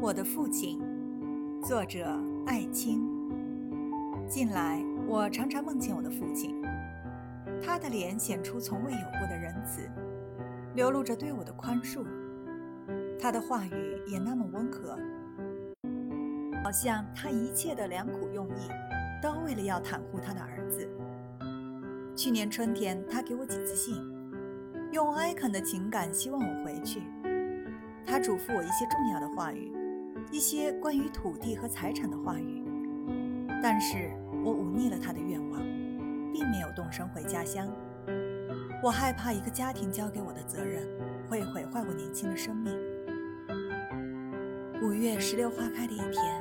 我的父亲，作者艾青。近来，我常常梦见我的父亲，他的脸显出从未有过的仁慈，流露着对我的宽恕。他的话语也那么温和，好像他一切的良苦用意，都为了要袒护他的儿子。去年春天，他给我几次信，用哀恳的情感希望我回去。他嘱咐我一些重要的话语。一些关于土地和财产的话语，但是我忤逆了他的愿望，并没有动身回家乡。我害怕一个家庭交给我的责任会毁坏我年轻的生命。五月石榴花开的一天，